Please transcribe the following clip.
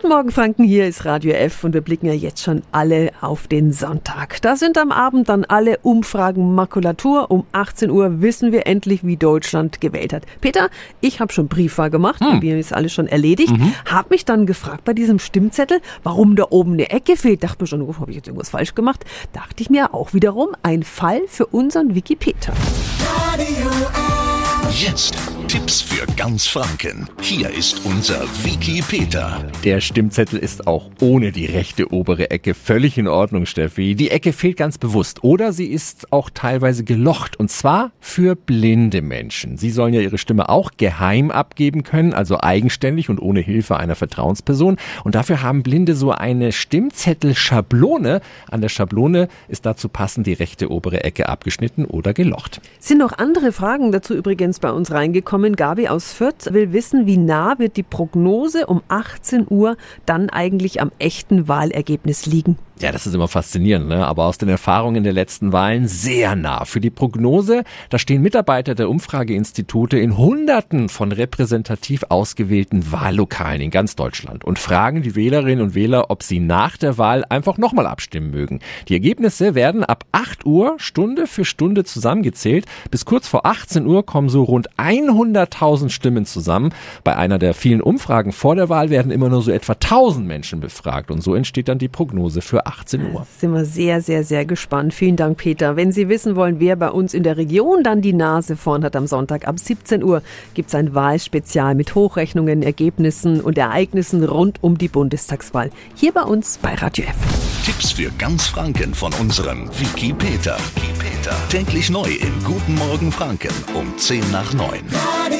Guten Morgen, Franken. Hier ist Radio F und wir blicken ja jetzt schon alle auf den Sonntag. Da sind am Abend dann alle Umfragen Makulatur. Um 18 Uhr wissen wir endlich, wie Deutschland gewählt hat. Peter, ich habe schon Briefwahl gemacht. Hm. Mir ist alles schon erledigt. Mhm. Hab mich dann gefragt bei diesem Stimmzettel, warum da oben eine Ecke fehlt. Dachte mir schon, oh, habe ich jetzt irgendwas falsch gemacht? Dachte ich mir auch wiederum, ein Fall für unseren Wikipedia. Radio F. Jetzt Tipps für ganz Franken. Hier ist unser Wiki Peter. Der Stimmzettel ist auch ohne die rechte obere Ecke völlig in Ordnung, Steffi. Die Ecke fehlt ganz bewusst. Oder sie ist auch teilweise gelocht. Und zwar für blinde Menschen. Sie sollen ja ihre Stimme auch geheim abgeben können, also eigenständig und ohne Hilfe einer Vertrauensperson. Und dafür haben Blinde so eine Stimmzettelschablone. An der Schablone ist dazu passend die rechte obere Ecke abgeschnitten oder gelocht. Sind noch andere Fragen dazu übrigens bei uns reingekommen? Gekommen. Gabi aus Fürth will wissen, wie nah wird die Prognose um 18 Uhr dann eigentlich am echten Wahlergebnis liegen? Ja, das ist immer faszinierend, ne? aber aus den Erfahrungen der letzten Wahlen sehr nah. Für die Prognose, da stehen Mitarbeiter der Umfrageinstitute in Hunderten von repräsentativ ausgewählten Wahllokalen in ganz Deutschland und fragen die Wählerinnen und Wähler, ob sie nach der Wahl einfach nochmal abstimmen mögen. Die Ergebnisse werden ab 8 Uhr Stunde für Stunde zusammengezählt. Bis kurz vor 18 Uhr kommen so rund 100.000 Stimmen zusammen. Bei einer der vielen Umfragen vor der Wahl werden immer nur so etwa 1000 Menschen befragt und so entsteht dann die Prognose für 18 Uhr. Sind wir sehr, sehr, sehr gespannt. Vielen Dank, Peter. Wenn Sie wissen wollen, wer bei uns in der Region dann die Nase vorn hat am Sonntag ab 17 Uhr, gibt es ein Wahlspezial mit Hochrechnungen, Ergebnissen und Ereignissen rund um die Bundestagswahl. Hier bei uns bei Radio F. Tipps für ganz Franken von unserem Wiki Peter. Wiki Peter. Täglich neu im Guten Morgen Franken um 10 nach 9. Radio